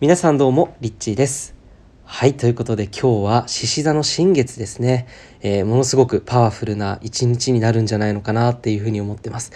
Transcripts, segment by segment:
皆さんどうも、リッチーです。はい、ということで今日は獅子座の新月ですね。えーものすごくパワフルな一日になるんじゃないのかなっていうふうに思ってます。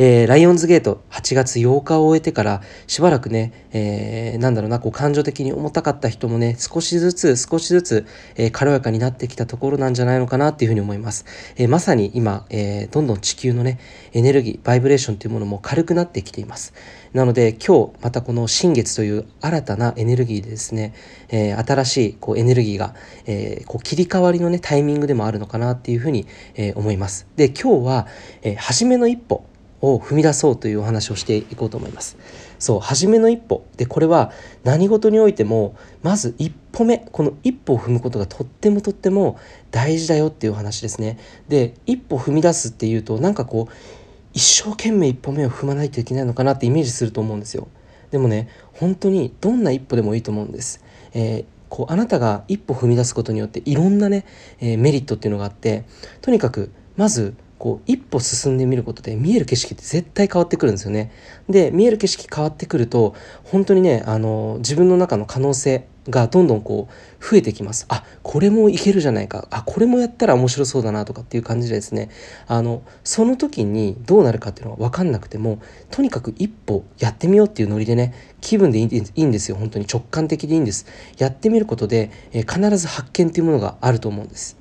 えーライオンズゲート8月8日を終えてからしばらくね、えーなんだろうな、こう感情的に重たかった人もね、少しずつ少しずつ、えー軽やかになってきたところなんじゃないのかなっていうふうに思います。えーまさに今、えーどんどん地球のね、エネルギー、バイブレーションというものも軽くなってきています。なので今日またこの新月という新たなエネルギーでですね、えー新しいこうエネルギーが、えーこう切り替わりのねタイミングでもあるのかなっていうふうに、えー思います。で今日は、えー初めの一歩を踏み出そうというお話をしていこうと思います。そう初めの一歩でこれは何事においてもまず一歩目この一歩を踏むことがとってもとっても大事だよっていうお話ですね。で一歩踏み出すっていうとなんかこう一生懸命一歩目を踏まないといけないのかなってイメージすると思うんですよ。でもね本当にどんな一歩でもいいと思うんです。えーこうあなたが一歩踏み出すことによっていろんなね、えーメリットっていうのがあってとにかくまずこう一歩進んでみることで見える景色って絶対変わってくるんですよね。で見える景色変わってくると本当にねあの自分の中の可能性がどんどんこう増えてきます。あこれもいけるじゃないかあこれもやったら面白そうだなとかっていう感じでですねあのその時にどうなるかっていうのは分かんなくてもとにかく一歩やってみようっていうノリでね気分でいいんですよ本当に直感的でいいんです。やってみることで、えー必ず発見っていうものがあると思うんです。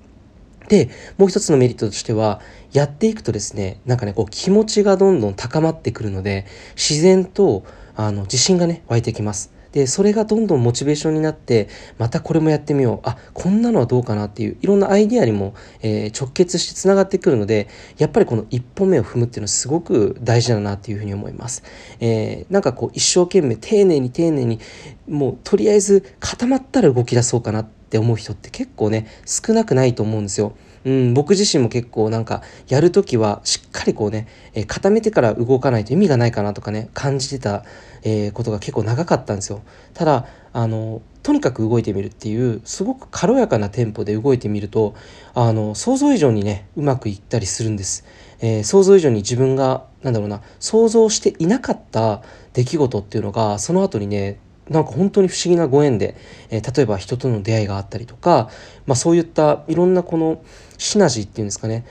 でもう一つのメリットとしてはやっていくとですねなんかねこう気持ちがどんどん高まってくるので自然とあの自信がね湧いてきます。でそれがどんどんモチベーションになってまたこれもやってみようあこんなのはどうかなっていういろんなアイディアにも、えー直結してつながってくるのでやっぱりこの一歩目を踏むっていうのはすごく大事だなっていうふうに思います。えーなんかこう一生懸命丁寧に丁寧にもうとりあえず固まったら動き出そうかなってって思う人って結構ね少なくないと思うんですよ。うん、僕自身も結構なんかやるときはしっかりこうね、えー固めてから動かないと意味がないかなとかね感じてた、えーことが結構長かったんですよ。ただあのとにかく動いてみるっていうすごく軽やかなテンポで動いてみるとあの想像以上にねうまくいったりするんです。えー想像以上に自分がなんだろうな想像していなかった出来事っていうのがその後にねなんか本当に不思議なご縁で、えー例えば人との出会いがあったりとか、まあ、そういったいろんなこのシナジーっていうんですかね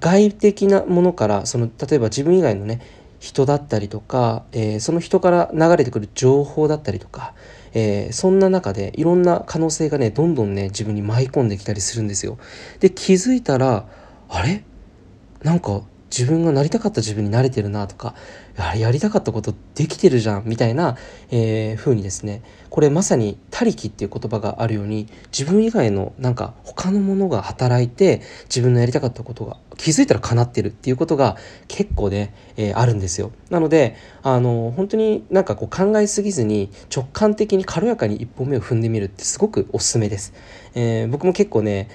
外的なものからその例えば自分以外のね人だったりとか、えーその人から流れてくる情報だったりとか、えーそんな中でいろんな可能性がねどんどんね自分に舞い込んできたりするんですよ。で気づいたらあれ？なんか自分がなりたかった自分になれてるなとかややりたかったことできてるじゃんみたいな、えー風にですねこれまさに「他力」っていう言葉があるように自分以外のなんか他のものが働いて自分のやりたかったことが気づいたら叶ってるっていうことが結構ね、えーあるんですよ。なのであの本当になんかこう考えすぎずに直感的に軽やかに一歩目を踏んでみるってすごくおすすめです。えー僕も結構ね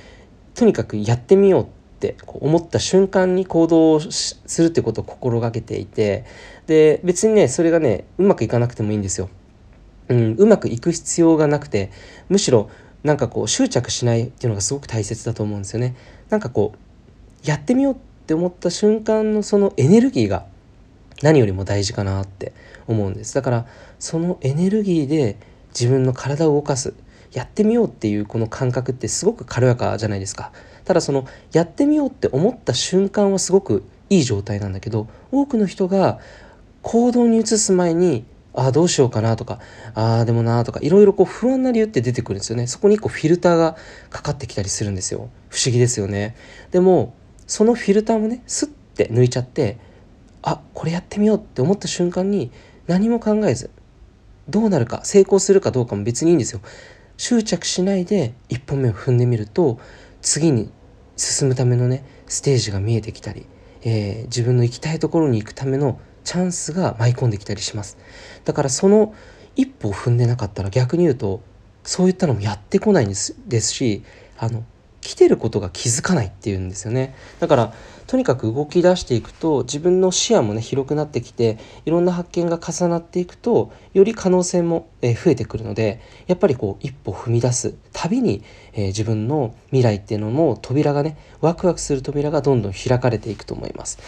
とにかくやってみようって思った瞬間に行動しするってことを心がけていてで別にねそれがねうまくいかなくてもいいんですよ。うん、うまくいく必要がなくてむしろなんかこう執着しないっていうのがすごく大切だと思うんですよね。なんかこうやってみようって思った瞬間のそのエネルギーが何よりも大事かなって思うんですだからそのエネルギーで自分の体を動かすやってみようっていうこの感覚ってすごく軽やかじゃないですかただそのやってみようって思った瞬間はすごくいい状態なんだけど多くの人が行動に移す前にああどうしようかなとかああでもなとかいろいろこう不安な理由って出てくるんですよね。そこに一個フィルターがかかってきたりするんですよ。不思議ですよね。でもそのフィルターもねスッて抜いちゃってあこれやってみようって思った瞬間に何も考えずどうなるか成功するかどうかも別にいいんですよ。執着しないで一歩目を踏んでみると次に進むためのねステージが見えてきたり、えー自分の行きたいところに行くためのチャンスが舞い込んできたりします。だからその一歩を踏んでなかったら逆に言うとそういったのもやってこないんですですしあの来てることが気づかないっていうんですよねだからとにかく動き出していくと自分の視野もね広くなってきていろんな発見が重なっていくとより可能性も、増えてくるのでやっぱりこう一歩踏み出すたびに、えー自分の未来っていうのも扉がねワクワクする扉がどんどん開かれていくと思います。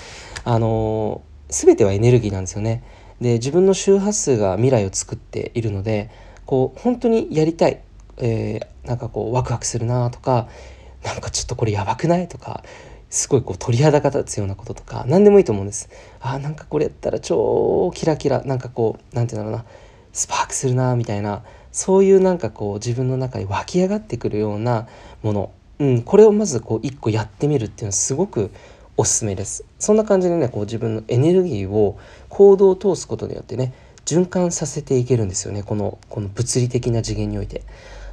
あのー全てはエネルギーなんですよね。で自分の周波数が未来を作っているのでこう本当にやりたい、えー、なんかこうワクワクするなとかなんかちょっとこれやばくない？とかすごいこう鳥肌が立つようなこととか何でもいいと思うんです。あなんかこれやったら超キラキラなんかこう何て言うんだろうなスパークするなみたいなそういうなんかこう自分の中に湧き上がってくるようなもの、うん、これをまずこう一個やってみるっていうのはすごくおすすめです。そんな感じでねこう自分のエネルギーを行動を通すことによってね循環させていけるんですよね。このこの物理的な次元において。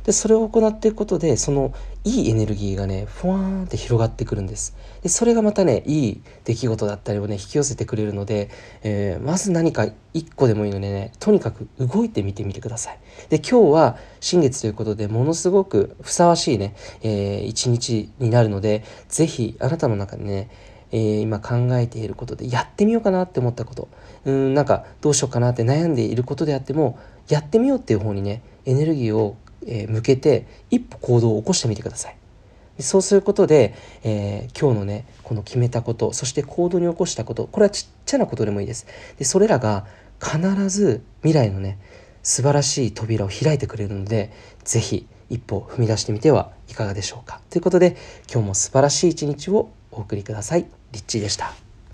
でそれを行っていくことでそのいいエネルギーがねふわーんって広がってくるんです。でそれがまたねいい出来事だったりをね引き寄せてくれるので、えー、まず何か一個でもいいのでねとにかく動いてみてみてください。で今日は新月ということでものすごくふさわしいね、えー、一日になるので是非あなたの中でねえー、今考えていることでやってみようかなって思ったこと。うんなんかどうしようかなって悩んでいることであってもやってみようっていう方にねエネルギーをえ向けて一歩行動を起こしてみてください。そうすることで、えー、今日のねこの決めたことそして行動に起こしたことこれはちっちゃなことでもいいです。でそれらが必ず未来のね素晴らしい扉を開いてくれるので是非一歩踏み出してみてはいかがでしょうか。ということで今日も素晴らしい一日をお送りください。リッチーでした。